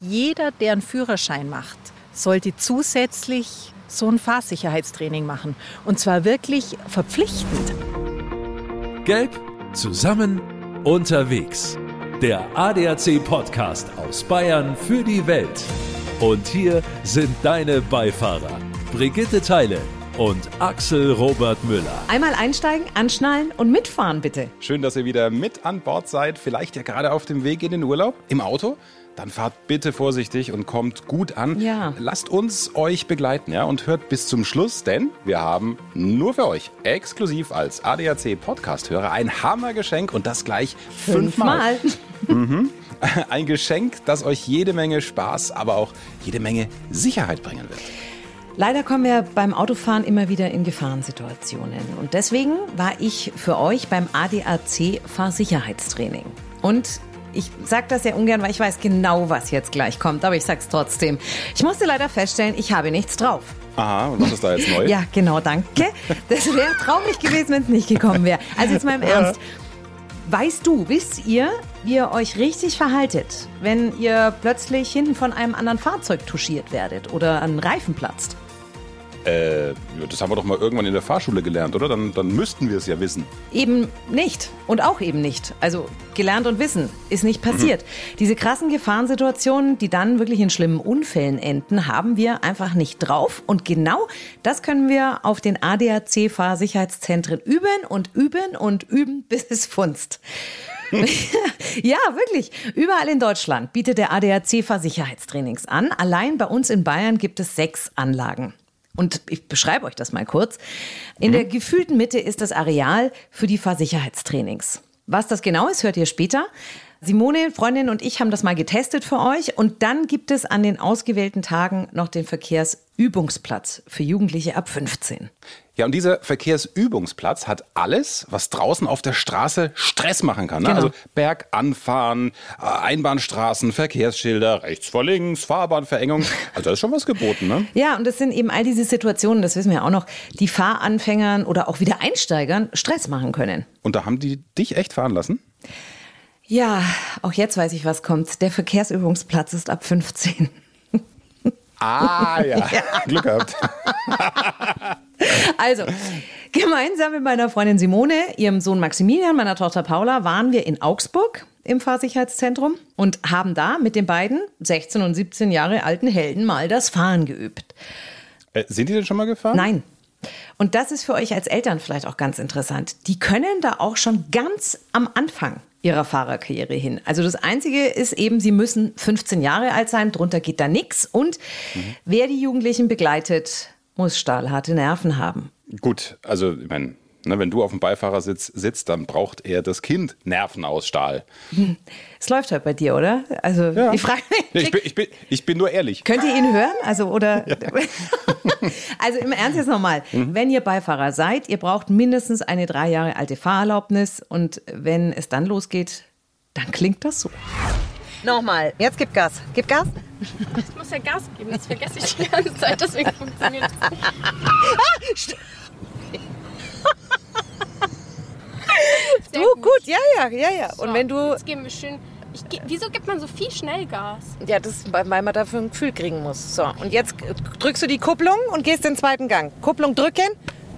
Jeder, der einen Führerschein macht, sollte zusätzlich so ein Fahrsicherheitstraining machen. Und zwar wirklich verpflichtend. Gelb, zusammen, unterwegs. Der ADAC-Podcast aus Bayern für die Welt. Und hier sind deine Beifahrer, Brigitte Teile und Axel Robert Müller. Einmal einsteigen, anschnallen und mitfahren, bitte. Schön, dass ihr wieder mit an Bord seid. Vielleicht ja gerade auf dem Weg in den Urlaub im Auto. Dann fahrt bitte vorsichtig und kommt gut an. Ja. Lasst uns euch begleiten, ja, und hört bis zum Schluss, denn wir haben nur für euch exklusiv als ADAC Podcast-Hörer ein Hammergeschenk und das gleich fünfmal. Mhm. Ein Geschenk, das euch jede Menge Spaß, aber auch jede Menge Sicherheit bringen wird. Leider kommen wir beim Autofahren immer wieder in Gefahrensituationen. Und deswegen war ich für euch beim ADAC Fahrsicherheitstraining. Und ich sage das sehr ungern, weil ich weiß genau, was jetzt gleich kommt, aber ich sag's trotzdem. Ich musste leider feststellen, ich habe nichts drauf. Aha, und was ist da jetzt neu? Ja, genau, danke. Das wäre traurig gewesen, wenn es nicht gekommen wäre. Also jetzt mal im Ernst. Weißt du, wisst ihr, wie ihr euch richtig verhaltet, wenn ihr plötzlich hinten von einem anderen Fahrzeug touchiert werdet oder ein Reifen platzt? Äh, das haben wir doch mal irgendwann in der Fahrschule gelernt, oder? Dann, dann müssten wir es ja wissen. Eben nicht. Und auch eben nicht. Also gelernt und wissen ist nicht passiert. Mhm. Diese krassen Gefahrensituationen, die dann wirklich in schlimmen Unfällen enden, haben wir einfach nicht drauf. Und genau das können wir auf den ADAC-Fahrsicherheitszentren üben und üben und üben, bis es funzt. ja, wirklich. Überall in Deutschland bietet der ADAC Fahrsicherheitstrainings an. Allein bei uns in Bayern gibt es sechs Anlagen. Und ich beschreibe euch das mal kurz. In mhm. der gefühlten Mitte ist das Areal für die Fahrsicherheitstrainings. Was das genau ist, hört ihr später. Simone, Freundin und ich haben das mal getestet für euch. Und dann gibt es an den ausgewählten Tagen noch den Verkehrsübungsplatz für Jugendliche ab 15. Ja, und dieser Verkehrsübungsplatz hat alles, was draußen auf der Straße Stress machen kann. Ne? Genau. Also Berganfahren, äh, Einbahnstraßen, Verkehrsschilder, rechts vor links, Fahrbahnverengung. Also da ist schon was geboten, ne? Ja, und das sind eben all diese Situationen, das wissen wir auch noch, die Fahranfängern oder auch wieder Einsteigern Stress machen können. Und da haben die dich echt fahren lassen? Ja, auch jetzt weiß ich, was kommt. Der Verkehrsübungsplatz ist ab 15. Ah, ja. ja. Glück gehabt. Also, gemeinsam mit meiner Freundin Simone, ihrem Sohn Maximilian, meiner Tochter Paula, waren wir in Augsburg im Fahrsicherheitszentrum und haben da mit den beiden 16 und 17 Jahre alten Helden mal das Fahren geübt. Äh, sind die denn schon mal gefahren? Nein. Und das ist für euch als Eltern vielleicht auch ganz interessant. Die können da auch schon ganz am Anfang ihrer Fahrerkarriere hin. Also das Einzige ist eben, sie müssen 15 Jahre alt sein, drunter geht da nichts. Und mhm. wer die Jugendlichen begleitet, muss stahlharte Nerven haben. Gut, also ich meine, ne, wenn du auf dem Beifahrersitz sitzt, dann braucht er das Kind Nerven aus Stahl. Es läuft halt bei dir, oder? Also ja. die Frage. Ich bin, ich, bin, ich bin nur ehrlich. Könnt ihr ihn hören? Also oder? Ja. also im Ernst jetzt nochmal: mhm. Wenn ihr Beifahrer seid, ihr braucht mindestens eine drei Jahre alte Fahrerlaubnis und wenn es dann losgeht, dann klingt das so. Nochmal, jetzt gib Gas. Gib Gas. Ich muss ja Gas geben, das vergesse ich die ganze Zeit, deswegen funktioniert es nicht. du, gut. gut, ja, ja, ja, ja. So, Und wenn du. Jetzt geben wir schön. Ich, wieso gibt man so viel Schnellgas? Ja, das weil man dafür ein Gefühl kriegen muss. So, und jetzt drückst du die Kupplung und gehst den zweiten Gang. Kupplung drücken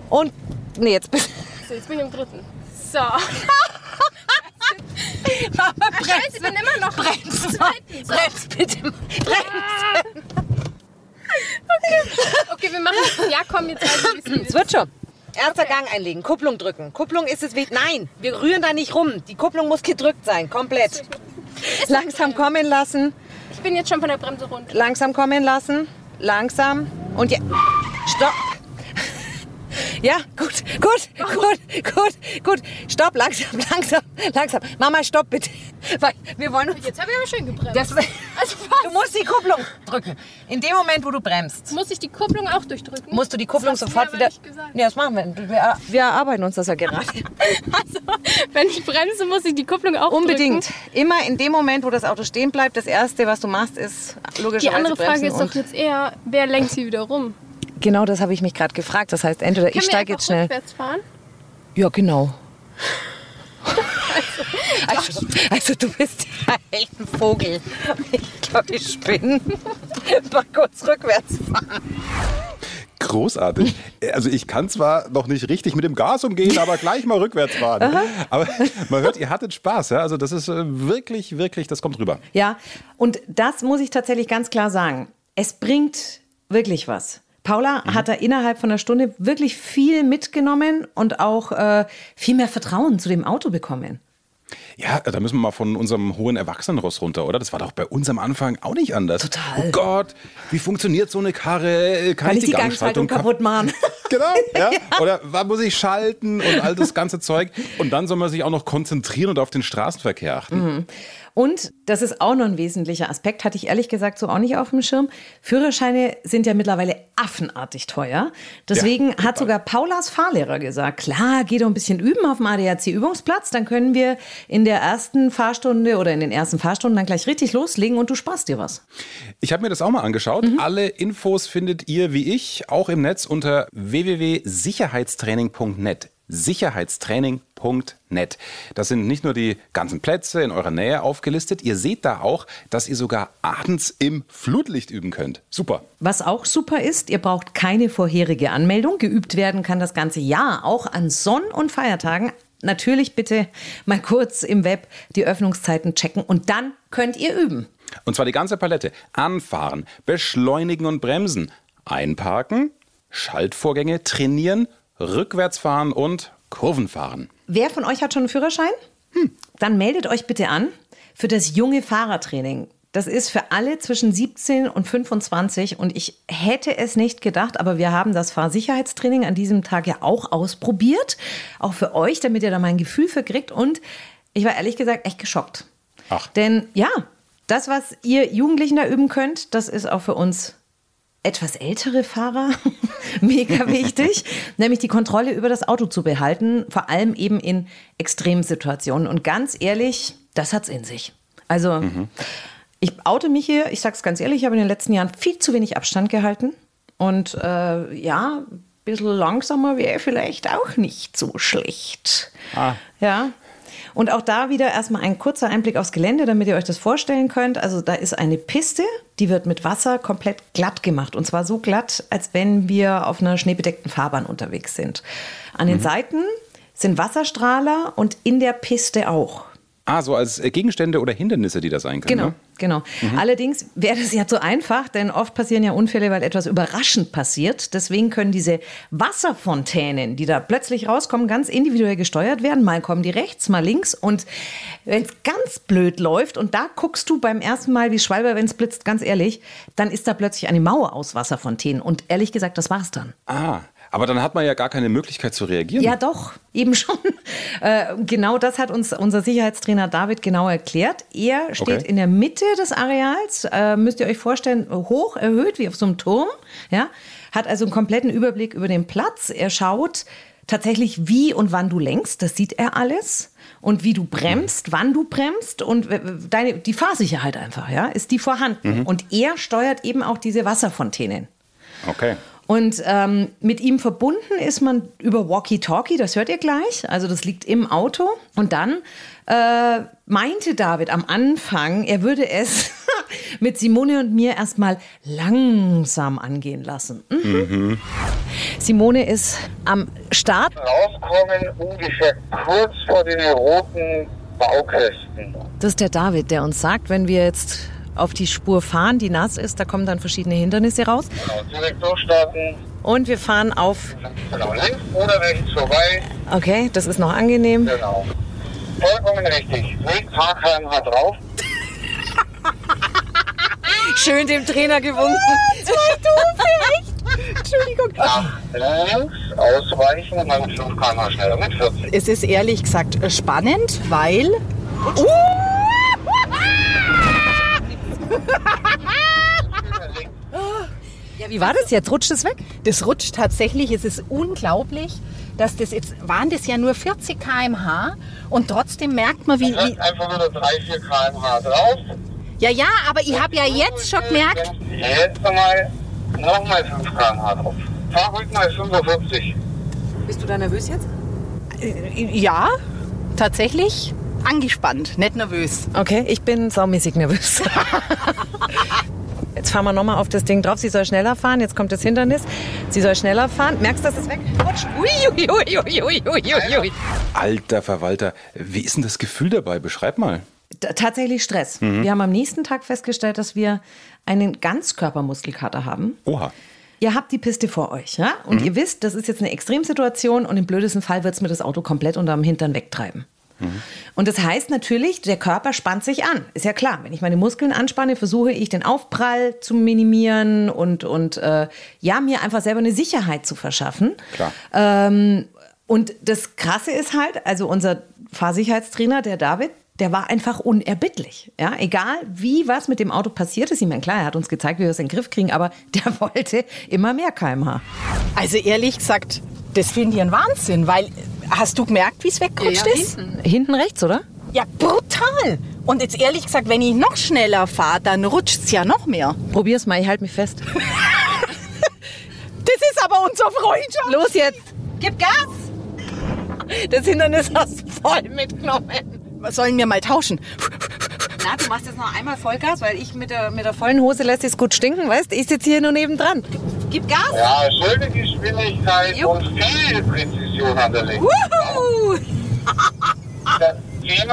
und. Nee, jetzt bist So, jetzt bin ich im dritten. So. Mama, bremsen. Scheiße, ich bin immer noch bremsen. Zweiten. So. Brems, bitte. Bremsen. Okay. okay, wir machen Ja, komm, jetzt weiß ich, wie es wird schon. Erster okay. Gang einlegen, Kupplung drücken. Kupplung ist es wie. Nein, wir rühren da nicht rum. Die Kupplung muss gedrückt sein, komplett. Langsam kommen lassen. Ich bin jetzt schon von der Bremse runter. Langsam kommen lassen. Langsam. Und jetzt. Stopp. Ja, gut, gut, gut, gut, gut. Stopp, langsam, langsam, langsam. Mama, stopp bitte. Weil wir wollen Jetzt habe ich aber schön gebremst. Das, also du musst die Kupplung drücken. In dem Moment, wo du bremst. Muss ich die Kupplung auch durchdrücken? Musst du die Kupplung sofort wieder. Ja, das machen wir. Wir, wir erarbeiten uns das ja gerade. also, wenn ich bremse, muss ich die Kupplung auch Unbedingt. drücken. Immer in dem Moment, wo das Auto stehen bleibt, das Erste, was du machst, ist logischerweise Die andere Frage ist doch jetzt eher, wer lenkt sie wieder rum? Genau das habe ich mich gerade gefragt. Das heißt, entweder Können ich steige jetzt schnell. Rückwärts fahren? Ja, genau. also, Also, also du bist echt ein Vogel. Ich glaube, ich spinne. Mal kurz rückwärts fahren. Großartig. Also ich kann zwar noch nicht richtig mit dem Gas umgehen, aber gleich mal rückwärts fahren. Aber man hört, ihr hattet Spaß. Ja? Also das ist äh, wirklich, wirklich, das kommt rüber. Ja, und das muss ich tatsächlich ganz klar sagen. Es bringt wirklich was. Paula mhm. hat da innerhalb von einer Stunde wirklich viel mitgenommen und auch äh, viel mehr Vertrauen zu dem Auto bekommen. Ja, da müssen wir mal von unserem hohen Erwachsenenross runter, oder? Das war doch bei uns am Anfang auch nicht anders. Total. Oh Gott, wie funktioniert so eine Karre? Kann, Kann ich die, die Gangschaltung kaputt machen? genau, ja. Oder wann muss ich schalten und all das ganze Zeug? Und dann soll man sich auch noch konzentrieren und auf den Straßenverkehr achten. Mhm. Und das ist auch noch ein wesentlicher Aspekt, hatte ich ehrlich gesagt so auch nicht auf dem Schirm. Führerscheine sind ja mittlerweile affenartig teuer. Deswegen ja, hat sogar Paulas Fahrlehrer gesagt, klar, geh doch ein bisschen üben auf dem ADAC-Übungsplatz, dann können wir in der ersten Fahrstunde oder in den ersten Fahrstunden dann gleich richtig loslegen und du sparst dir was. Ich habe mir das auch mal angeschaut. Mhm. Alle Infos findet ihr wie ich auch im Netz unter www.sicherheitstraining.net sicherheitstraining.net. Das sind nicht nur die ganzen Plätze in eurer Nähe aufgelistet, ihr seht da auch, dass ihr sogar abends im Flutlicht üben könnt. Super. Was auch super ist, ihr braucht keine vorherige Anmeldung. Geübt werden kann das ganze Jahr, auch an Sonn- und Feiertagen. Natürlich bitte mal kurz im Web die Öffnungszeiten checken und dann könnt ihr üben. Und zwar die ganze Palette. Anfahren, beschleunigen und bremsen, einparken, Schaltvorgänge trainieren Rückwärtsfahren und Kurvenfahren. Wer von euch hat schon einen Führerschein? Hm. Dann meldet euch bitte an für das junge Fahrertraining. Das ist für alle zwischen 17 und 25 und ich hätte es nicht gedacht, aber wir haben das Fahrsicherheitstraining an diesem Tag ja auch ausprobiert. Auch für euch, damit ihr da mal ein Gefühl für kriegt und ich war ehrlich gesagt echt geschockt. Ach. Denn ja, das, was ihr Jugendlichen da üben könnt, das ist auch für uns etwas ältere Fahrer mega wichtig, nämlich die Kontrolle über das Auto zu behalten, vor allem eben in Extremsituationen. Und ganz ehrlich, das hat's in sich. Also mhm. ich oute mich hier, ich sag's ganz ehrlich, ich habe in den letzten Jahren viel zu wenig Abstand gehalten. Und äh, ja, ein bisschen langsamer wäre vielleicht auch nicht so schlecht. Ah. Ja, und auch da wieder erstmal ein kurzer Einblick aufs Gelände, damit ihr euch das vorstellen könnt. Also da ist eine Piste, die wird mit Wasser komplett glatt gemacht. Und zwar so glatt, als wenn wir auf einer schneebedeckten Fahrbahn unterwegs sind. An den mhm. Seiten sind Wasserstrahler und in der Piste auch. Ah, so als äh, Gegenstände oder Hindernisse, die das sein können. Genau, ne? genau. Mhm. Allerdings wäre das ja zu einfach, denn oft passieren ja Unfälle, weil etwas überraschend passiert. Deswegen können diese Wasserfontänen, die da plötzlich rauskommen, ganz individuell gesteuert werden. Mal kommen die rechts, mal links. Und wenn es ganz blöd läuft und da guckst du beim ersten Mal wie Schwalber, wenn es blitzt, ganz ehrlich, dann ist da plötzlich eine Mauer aus Wasserfontänen. Und ehrlich gesagt, das war's dann. Ah, aber dann hat man ja gar keine Möglichkeit zu reagieren. Ja, doch, eben schon. Äh, genau das hat uns unser Sicherheitstrainer David genau erklärt. Er steht okay. in der Mitte des Areals, äh, müsst ihr euch vorstellen, hoch erhöht wie auf so einem Turm. Ja? Hat also einen kompletten Überblick über den Platz. Er schaut tatsächlich, wie und wann du lenkst. Das sieht er alles. Und wie du bremst, wann du bremst und deine, die Fahrsicherheit einfach, ja, ist die vorhanden. Mhm. Und er steuert eben auch diese Wasserfontänen. Okay. Und ähm, mit ihm verbunden ist man über Walkie-Talkie, das hört ihr gleich. Also das liegt im Auto. Und dann äh, meinte David am Anfang, er würde es mit Simone und mir erstmal langsam angehen lassen. Mhm. Mhm. Simone ist am Start. Rauskommen ungefähr kurz vor den roten Baukästen. Das ist der David, der uns sagt, wenn wir jetzt auf die Spur fahren, die nass ist. Da kommen dann verschiedene Hindernisse raus. Genau, direkt durchstarten. Und wir fahren auf. Genau, links oder rechts vorbei. Okay, das ist noch angenehm. Genau. Vollkommen richtig. Weg, Fahrkrankenhaar drauf. Schön dem Trainer gewunken. Zwei Doofe, echt? Entschuldigung. Nach links ausweichen und dann 5 km schneller mit 40. Es ist ehrlich gesagt spannend, weil. Uh! Ja, wie war das jetzt? Rutscht es weg? Das rutscht tatsächlich. Es ist unglaublich, dass das jetzt waren das ja nur 40 km/h und trotzdem merkt man, wie. wie einfach nur 3, 4 km/h drauf. Ja, ja, aber ich habe ja jetzt schon gemerkt. Jetzt mal nochmal 5 km/h drauf. Fahr ruhig mal 45. Bist du da nervös jetzt? Äh, ja, tatsächlich. Angespannt, nicht nervös. Okay, ich bin saumäßig nervös. Jetzt fahren wir nochmal auf das Ding drauf. Sie soll schneller fahren. Jetzt kommt das Hindernis. Sie soll schneller fahren. Merkst du, dass es wegrutscht? Ui, ui, ui, ui, ui, ui, ui. Alter Verwalter, wie ist denn das Gefühl dabei? Beschreib mal. T- Tatsächlich Stress. Wir haben am nächsten Tag festgestellt, dass wir einen Ganzkörpermuskelkater haben. Oha. Ihr habt die Piste vor euch, ja? Und ihr wisst, das ist jetzt eine Extremsituation und im blödesten Fall wird es mir das Auto komplett unterm Hintern wegtreiben. Und das heißt natürlich, der Körper spannt sich an. Ist ja klar. Wenn ich meine Muskeln anspanne, versuche ich den Aufprall zu minimieren und, und äh, ja, mir einfach selber eine Sicherheit zu verschaffen. Klar. Ähm, und das Krasse ist halt, also unser Fahrsicherheitstrainer, der David, der war einfach unerbittlich. Ja, egal wie was mit dem Auto passiert ist. Ich meine, klar, er hat uns gezeigt, wie wir es in den Griff kriegen, aber der wollte immer mehr kmh. Also ehrlich gesagt, das finde ich ein Wahnsinn, weil hast du gemerkt, wie es weggerutscht ist? Hinten rechts, oder? Ja, brutal. Und jetzt ehrlich gesagt, wenn ich noch schneller fahre, dann rutscht es ja noch mehr. Probier's mal, ich halte mich fest. Das ist aber unser Freundschaft. Los jetzt! Gib Gas. Das Hindernis hast du voll mitgenommen. Sollen wir mal tauschen? Na, du machst jetzt noch einmal Vollgas, weil ich mit der, mit der vollen Hose lässt es gut stinken, weißt Ich sitze hier nur nebendran. Gib Gas! Ja, schöne Geschwindigkeit Jupp. und viel Präzision an der Lenk. Wuhu! Ja,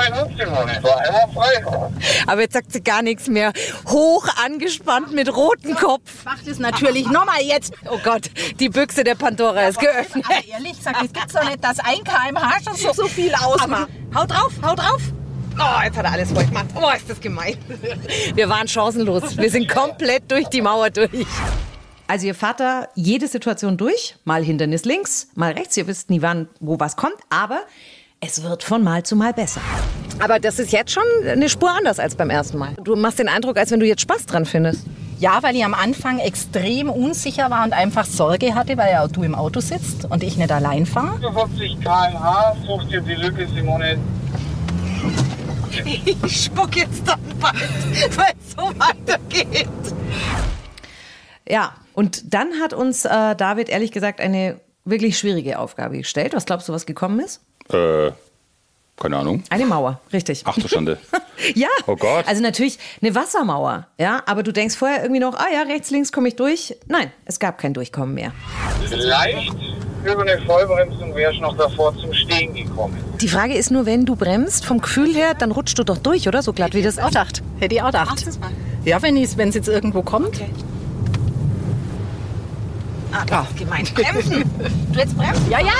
frei. Aber jetzt sagt sie gar nichts mehr. Hoch angespannt mit rotem Kopf. Mach das natürlich nochmal jetzt. Oh Gott, die Büchse der Pandora ist geöffnet. Aber ehrlich gesagt, es gibt's doch nicht, dass ein kmh schon so, so viel ausmacht. Hau drauf, hau drauf. Oh, jetzt hat er alles voll gemacht. Oh, ist das gemein. Wir waren chancenlos. Wir sind komplett durch die Mauer durch. Also ihr fahrt da jede Situation durch. Mal Hindernis links, mal rechts. Ihr wisst nie, wann, wo was kommt. Aber es wird von Mal zu Mal besser. Aber das ist jetzt schon eine Spur anders als beim ersten Mal. Du machst den Eindruck, als wenn du jetzt Spaß dran findest. Ja, weil ich am Anfang extrem unsicher war und einfach Sorge hatte, weil ja auch du im Auto sitzt und ich nicht allein fahre. 45 km/h, such dir die Lücke, Simone. Ich spuck jetzt dann bald, weil es so weitergeht. Ja, und dann hat uns äh, David ehrlich gesagt eine wirklich schwierige Aufgabe gestellt. Was glaubst du, was gekommen ist? Äh, keine Ahnung. Eine Mauer, richtig. Ach du Schande. Ja, Oh Gott. also natürlich eine Wassermauer, ja, aber du denkst vorher irgendwie noch, ah ja, rechts, links komme ich durch. Nein, es gab kein Durchkommen mehr. Vielleicht über eine Vollbremsung wäre ich noch davor zum Stehen gekommen. Die Frage ist nur, wenn du bremst, vom Gefühl her, dann rutschst du doch durch, oder? So glatt wie das Auch gedacht. Hätte ich auch gedacht. Ja, wenn es wenn es jetzt irgendwo kommt. Ah, ist gemein. Bremsen. Du jetzt bremsen? Ja, ja.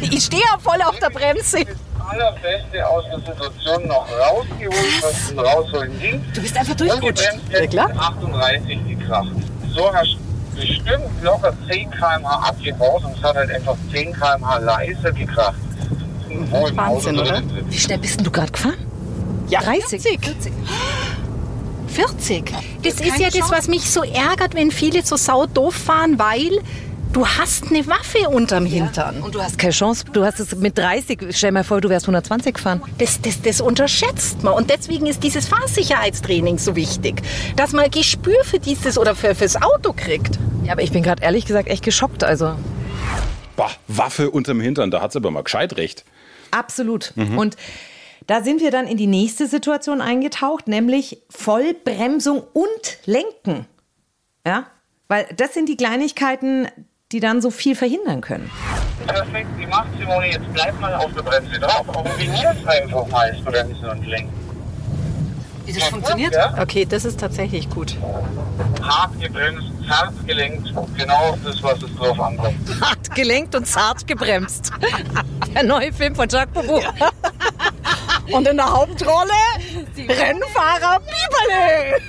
Ich stehe ja voll auf der Bremse. Das Allerbeste aus der Situation noch rausgeholt, was zum Rausholen ging. Du bist einfach Und durchgerutscht. Ja, mit 38 gekracht. So hast du bestimmt locker 10 km/h abgebaut und es hat halt einfach 10 km/h leiser gekracht. Wahnsinn, oder? Wie schnell bist denn du gerade gefahren? Ja, 30. 40. 40. Das ist keine ja das, Chance. was mich so ärgert, wenn viele so sau doof fahren, weil du hast eine Waffe unterm Hintern. Und du hast keine Chance. Du hast es mit 30. Stell dir mal vor, du wärst 120 gefahren. Das, das, das unterschätzt man. Und deswegen ist dieses Fahrsicherheitstraining so wichtig. Dass man Gespür für dieses oder für, fürs Auto kriegt. Ja, aber ich bin gerade ehrlich gesagt echt geschockt. Also Boah, Waffe unterm Hintern, da hat's aber mal gescheit recht. absolut. Und da sind wir dann in die nächste Situation eingetaucht, nämlich Vollbremsung und Lenken. Ja, weil das sind die Kleinigkeiten, die dann so viel verhindern können. Perfekt gemacht, Simone. Jetzt bleib mal auf der Bremse drauf. Kombinier's einfach mal das Bremsen und Lenken. Wie das funktioniert? Ja? Okay, das ist tatsächlich gut. Hart gebremst, zart gelenkt. Genau das, was es drauf ankommt. Hart gelenkt und zart gebremst. Der neue Film von Jacques Boubou. Und in der Hauptrolle Rennfahrer Bieberle.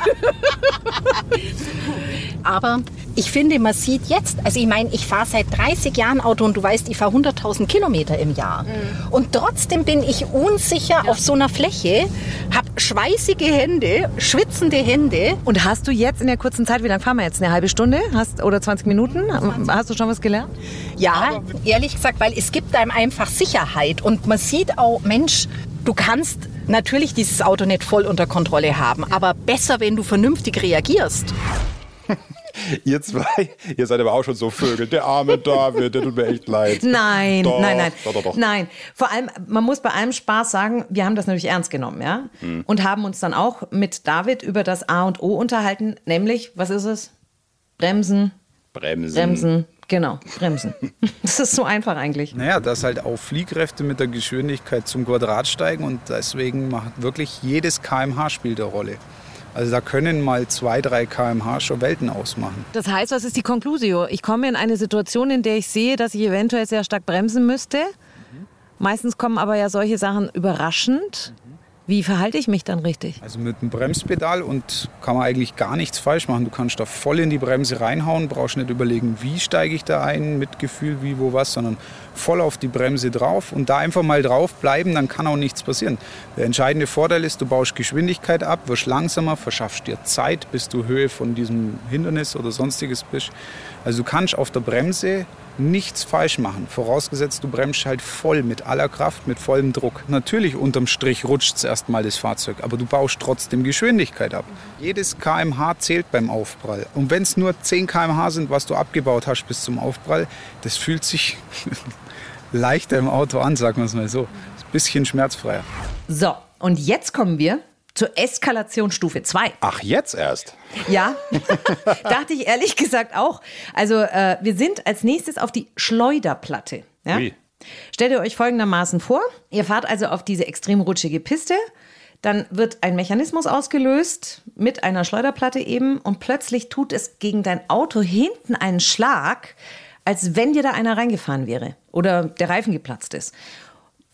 Aber ich finde, man sieht jetzt, also ich meine, ich fahre seit 30 Jahren Auto und du weißt, ich fahre 100.000 Kilometer im Jahr. Und trotzdem bin ich unsicher auf so einer Fläche, habe schweißige Hände, schwitzende Hände. Und hast du jetzt in der kurzen Zeit, wie lange fahren wir jetzt? Eine halbe Stunde hast, oder 20 Minuten? Hast du schon was gelernt? Ja, ehrlich gesagt, weil es gibt einem einfach Sicherheit und man sieht auch, Mensch, du kannst natürlich dieses Auto nicht voll unter Kontrolle haben, aber besser, wenn du vernünftig reagierst. ihr zwei, ihr seid aber auch schon so Vögel. Der arme David, der tut mir echt leid. Nein, Doch, nein, nein. Doch, doch, doch. Nein. Vor allem, man muss bei allem Spaß sagen, wir haben das natürlich ernst genommen, ja? Hm. Und haben uns dann auch mit David über das A und O unterhalten, nämlich, was ist es? Bremsen, Bremsen. Bremsen, genau, Bremsen. Das ist so einfach eigentlich. Naja, dass halt auch Fliehkräfte mit der Geschwindigkeit zum Quadrat steigen und deswegen macht wirklich jedes kmh spielt eine Rolle. Also da können mal zwei, drei kmh schon Welten ausmachen. Das heißt, was ist die Conclusio? Ich komme in eine Situation, in der ich sehe, dass ich eventuell sehr stark bremsen müsste. Meistens kommen aber ja solche Sachen überraschend. Wie verhalte ich mich dann richtig? Also mit dem Bremspedal und kann man eigentlich gar nichts falsch machen. Du kannst da voll in die Bremse reinhauen, brauchst nicht überlegen, wie steige ich da ein, mit Gefühl, wie, wo, was, sondern voll auf die Bremse drauf und da einfach mal drauf bleiben, dann kann auch nichts passieren. Der entscheidende Vorteil ist, du baust Geschwindigkeit ab, wirst langsamer, verschaffst dir Zeit, bis du Höhe von diesem Hindernis oder sonstiges bist. Also du kannst auf der Bremse nichts falsch machen, vorausgesetzt du bremst halt voll mit aller Kraft, mit vollem Druck. Natürlich unterm Strich rutscht es erstmal das Fahrzeug, aber du baust trotzdem Geschwindigkeit ab. Jedes kmh zählt beim Aufprall. Und wenn es nur 10 kmh sind, was du abgebaut hast bis zum Aufprall, das fühlt sich leichter im Auto an, sagen wir es mal so. Ist ein bisschen schmerzfreier. So, und jetzt kommen wir zur Eskalationsstufe 2. Ach, jetzt erst? Ja, dachte ich ehrlich gesagt auch. Also äh, wir sind als nächstes auf die Schleuderplatte. Ja? Stellt ihr euch folgendermaßen vor, ihr fahrt also auf diese extrem rutschige Piste, dann wird ein Mechanismus ausgelöst mit einer Schleuderplatte eben und plötzlich tut es gegen dein Auto hinten einen Schlag, als wenn dir da einer reingefahren wäre oder der Reifen geplatzt ist.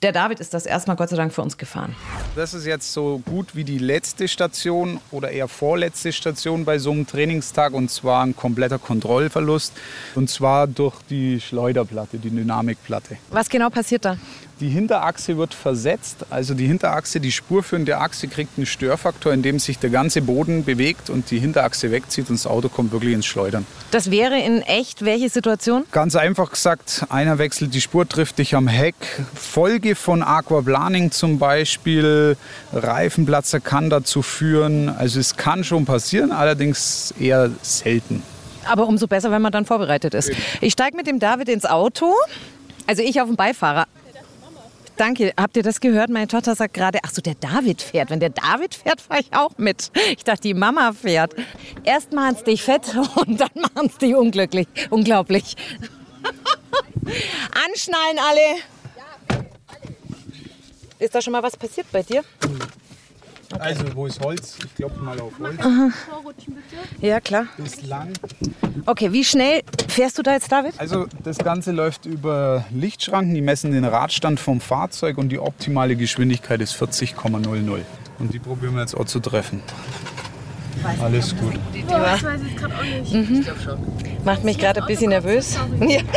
Der David ist das erstmal Gott sei Dank für uns gefahren. Das ist jetzt so gut wie die letzte Station oder eher vorletzte Station bei so einem Trainingstag und zwar ein kompletter Kontrollverlust und zwar durch die Schleuderplatte, die Dynamikplatte. Was genau passiert da? Die Hinterachse wird versetzt, also die Hinterachse, die spurführende Achse kriegt einen Störfaktor, in dem sich der ganze Boden bewegt und die Hinterachse wegzieht und das Auto kommt wirklich ins Schleudern. Das wäre in echt welche Situation? Ganz einfach gesagt, einer wechselt die Spur, trifft dich am Heck. Folge von Aquaplaning zum Beispiel, Reifenplatzer kann dazu führen. Also es kann schon passieren, allerdings eher selten. Aber umso besser, wenn man dann vorbereitet ist. Ich steige mit dem David ins Auto. Also ich auf dem Beifahrer. Danke. Habt ihr das gehört? Meine Tochter sagt gerade, ach so, der David fährt. Wenn der David fährt, fahre ich auch mit. Ich dachte, die Mama fährt. Erst machen es dich fett und dann machen es dich unglücklich. Unglaublich. Anschnallen alle. Ist da schon mal was passiert bei dir? Also wo ist Holz? Ich klopfe mal auf Holz. Ja, klar. Bislang. Okay, wie schnell fährst du da jetzt, David? Also das Ganze läuft über Lichtschranken, die messen den Radstand vom Fahrzeug und die optimale Geschwindigkeit ist 40,00. Und die probieren wir jetzt auch zu treffen. Alles gut. Boah, ich weiß es gerade auch nicht. Macht mich gerade ein bisschen nervös. Ja.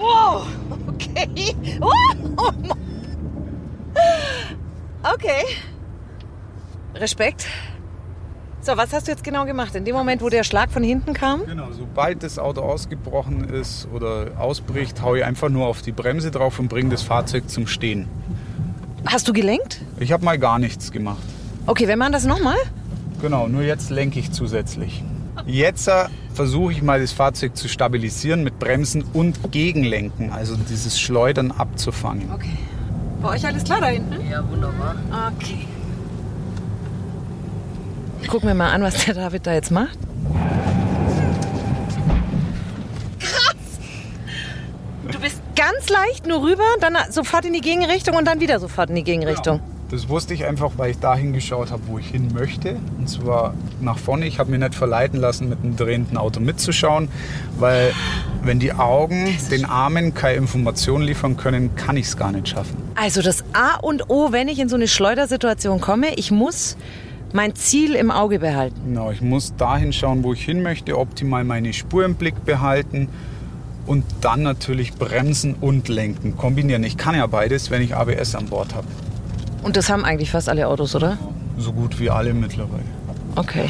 Wow, okay. Okay. Respekt. So, was hast du jetzt genau gemacht? In dem Moment, wo der Schlag von hinten kam? Genau, sobald das Auto ausgebrochen ist oder ausbricht, haue ich einfach nur auf die Bremse drauf und bringe das Fahrzeug zum Stehen. Hast du gelenkt? Ich habe mal gar nichts gemacht. Okay, wir machen das nochmal. Genau, nur jetzt lenke ich zusätzlich. Jetzt äh, versuche ich mal das Fahrzeug zu stabilisieren mit Bremsen und Gegenlenken, also dieses Schleudern abzufangen. Okay. Bei euch alles klar da hinten? Ja, wunderbar. Okay. Guck mir mal an, was der David da jetzt macht. Krass! Du bist ganz leicht nur rüber, dann sofort in die Gegenrichtung und dann wieder sofort in die Gegenrichtung. Das wusste ich einfach, weil ich dahin geschaut habe, wo ich hin möchte. Und zwar nach vorne. Ich habe mir nicht verleiten lassen, mit einem drehenden Auto mitzuschauen, weil wenn die Augen den Armen keine Informationen liefern können, kann ich es gar nicht schaffen. Also das A und O, wenn ich in so eine Schleudersituation komme, ich muss mein Ziel im Auge behalten. Genau, ich muss dahin schauen, wo ich hin möchte, optimal meine Spur im Blick behalten und dann natürlich bremsen und lenken. Kombinieren. Ich kann ja beides, wenn ich ABS an Bord habe. Und das haben eigentlich fast alle Autos, oder? So gut wie alle mittlerweile. Okay.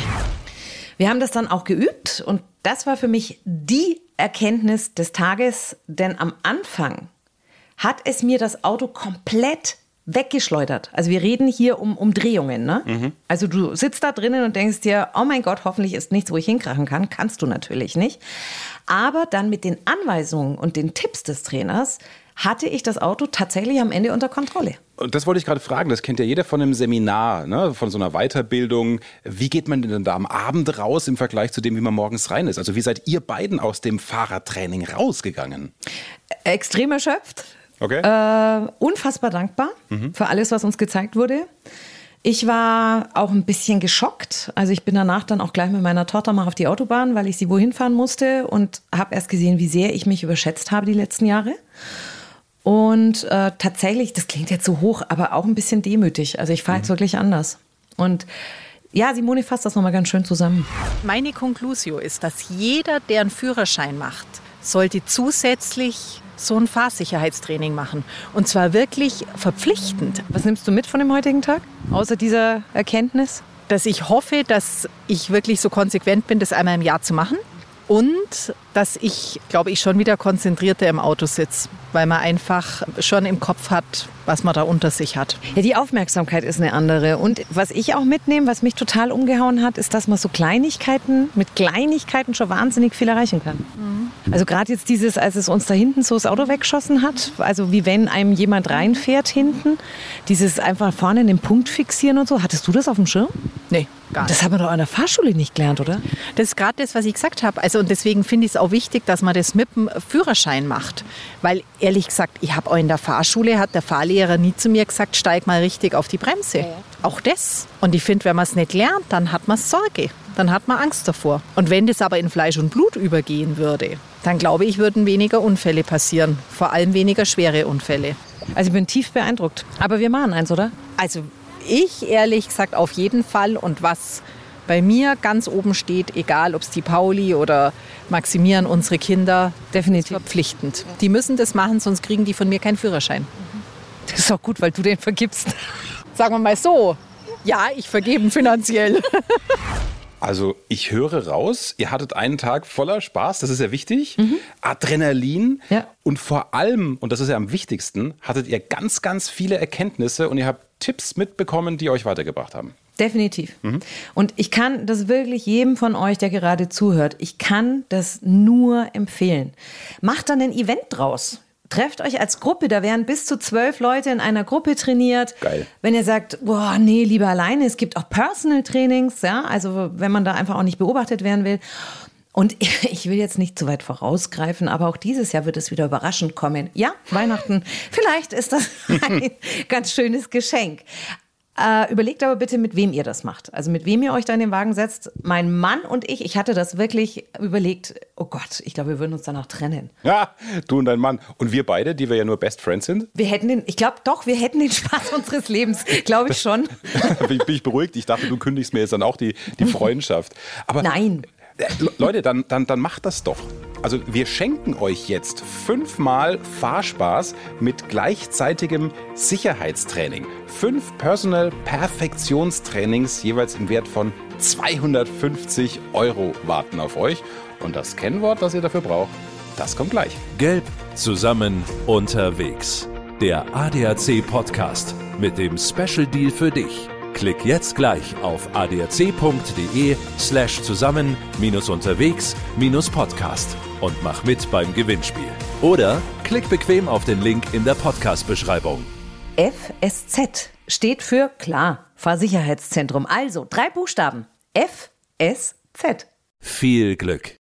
Wir haben das dann auch geübt und das war für mich die Erkenntnis des Tages, denn am Anfang hat es mir das Auto komplett weggeschleudert. Also wir reden hier um Umdrehungen. Ne? Mhm. Also du sitzt da drinnen und denkst dir, oh mein Gott, hoffentlich ist nichts, wo ich hinkrachen kann. Kannst du natürlich nicht. Aber dann mit den Anweisungen und den Tipps des Trainers hatte ich das Auto tatsächlich am Ende unter Kontrolle. Und das wollte ich gerade fragen, das kennt ja jeder von einem Seminar, ne, von so einer Weiterbildung. Wie geht man denn da am Abend raus im Vergleich zu dem, wie man morgens rein ist? Also wie seid ihr beiden aus dem Fahrradtraining rausgegangen? Extrem erschöpft, Okay. äh, unfassbar dankbar für alles, was uns gezeigt wurde. Ich war auch ein bisschen geschockt. Also ich bin danach dann auch gleich mit meiner Tochter mal auf die Autobahn, weil ich sie wohin fahren musste und habe erst gesehen, wie sehr ich mich überschätzt habe die letzten Jahre. Und äh, tatsächlich, das klingt jetzt so hoch, aber auch ein bisschen demütig. Also ich fahre jetzt wirklich anders. Und ja, Simone fasst das nochmal ganz schön zusammen. Meine Conclusio ist, dass jeder, der einen Führerschein macht, sollte zusätzlich so ein Fahrsicherheitstraining machen. Und zwar wirklich verpflichtend. Was nimmst du mit von dem heutigen Tag? Außer dieser Erkenntnis? Dass ich hoffe, dass ich wirklich so konsequent bin, das einmal im Jahr zu machen. Und dass ich, glaube ich, schon wieder konzentrierter im Auto sitze, weil man einfach schon im Kopf hat, was man da unter sich hat. Ja, die Aufmerksamkeit ist eine andere. Und was ich auch mitnehme, was mich total umgehauen hat, ist, dass man so Kleinigkeiten, mit Kleinigkeiten schon wahnsinnig viel erreichen kann. Also gerade jetzt dieses, als es uns da hinten so das Auto weggeschossen hat, also wie wenn einem jemand reinfährt hinten, dieses einfach vorne den Punkt fixieren und so. Hattest du das auf dem Schirm? Nee, gar nicht. Das haben wir doch an der Fahrschule nicht gelernt, oder? Das ist gerade das, was ich gesagt habe. Also und deswegen finde ich es auch wichtig, dass man das mit dem Führerschein macht. Weil ehrlich gesagt, ich habe auch in der Fahrschule, hat der Fahrlehrer nie zu mir gesagt, steig mal richtig auf die Bremse. Auch das. Und ich finde, wenn man es nicht lernt, dann hat man Sorge. Dann hat man Angst davor. Und wenn das aber in Fleisch und Blut übergehen würde, dann glaube ich, würden weniger Unfälle passieren. Vor allem weniger schwere Unfälle. Also ich bin tief beeindruckt. Aber wir machen eins, oder? Also ich ehrlich gesagt auf jeden Fall. Und was bei mir ganz oben steht, egal ob es die Pauli oder Maximieren, unsere Kinder, definitiv verpflichtend. Die müssen das machen, sonst kriegen die von mir keinen Führerschein. Das ist auch gut, weil du den vergibst. Sagen wir mal so. Ja, ich vergebe finanziell. Also ich höre raus, ihr hattet einen Tag voller Spaß, das ist ja wichtig, Adrenalin Ja. und vor allem, und das ist ja am wichtigsten, hattet ihr ganz, ganz viele Erkenntnisse und ihr habt Tipps mitbekommen, die euch weitergebracht haben. Definitiv. Und ich kann das wirklich jedem von euch, der gerade zuhört, ich kann das nur empfehlen. Macht dann ein Event draus. Trefft euch als Gruppe, da werden bis zu zwölf Leute in einer Gruppe trainiert. Geil. Wenn ihr sagt, boah, nee, lieber alleine, es gibt auch Personal Trainings, ja, also wenn man da einfach auch nicht beobachtet werden will. Und ich will jetzt nicht zu weit vorausgreifen, aber auch dieses Jahr wird es wieder überraschend kommen. Ja, Weihnachten, vielleicht ist das ein ganz schönes Geschenk. Äh, überlegt aber bitte, mit wem ihr das macht. Also mit wem ihr euch da in den Wagen setzt. Mein Mann und ich, ich hatte das wirklich überlegt, oh Gott, ich glaube, wir würden uns danach trennen. Ja, du und dein Mann. Und wir beide, die wir ja nur Best Friends sind, Wir hätten den, ich glaube doch, wir hätten den Spaß unseres Lebens, glaube ich schon. bin bin ich beruhigt. Ich dachte, du kündigst mir jetzt dann auch die, die Freundschaft. Aber Nein. Äh, Le- Leute, dann, dann, dann macht das doch. Also wir schenken euch jetzt fünfmal Fahrspaß mit gleichzeitigem Sicherheitstraining. Fünf Personal Perfektionstrainings jeweils im Wert von 250 Euro warten auf euch. Und das Kennwort, das ihr dafür braucht, das kommt gleich. Gelb zusammen unterwegs. Der ADAC Podcast mit dem Special Deal für dich. Klick jetzt gleich auf adac.de slash zusammen minus unterwegs minus Podcast und mach mit beim Gewinnspiel. Oder klick bequem auf den Link in der Podcast-Beschreibung. FSZ steht für klar, Fahrsicherheitszentrum. Also drei Buchstaben. FSZ. Viel Glück!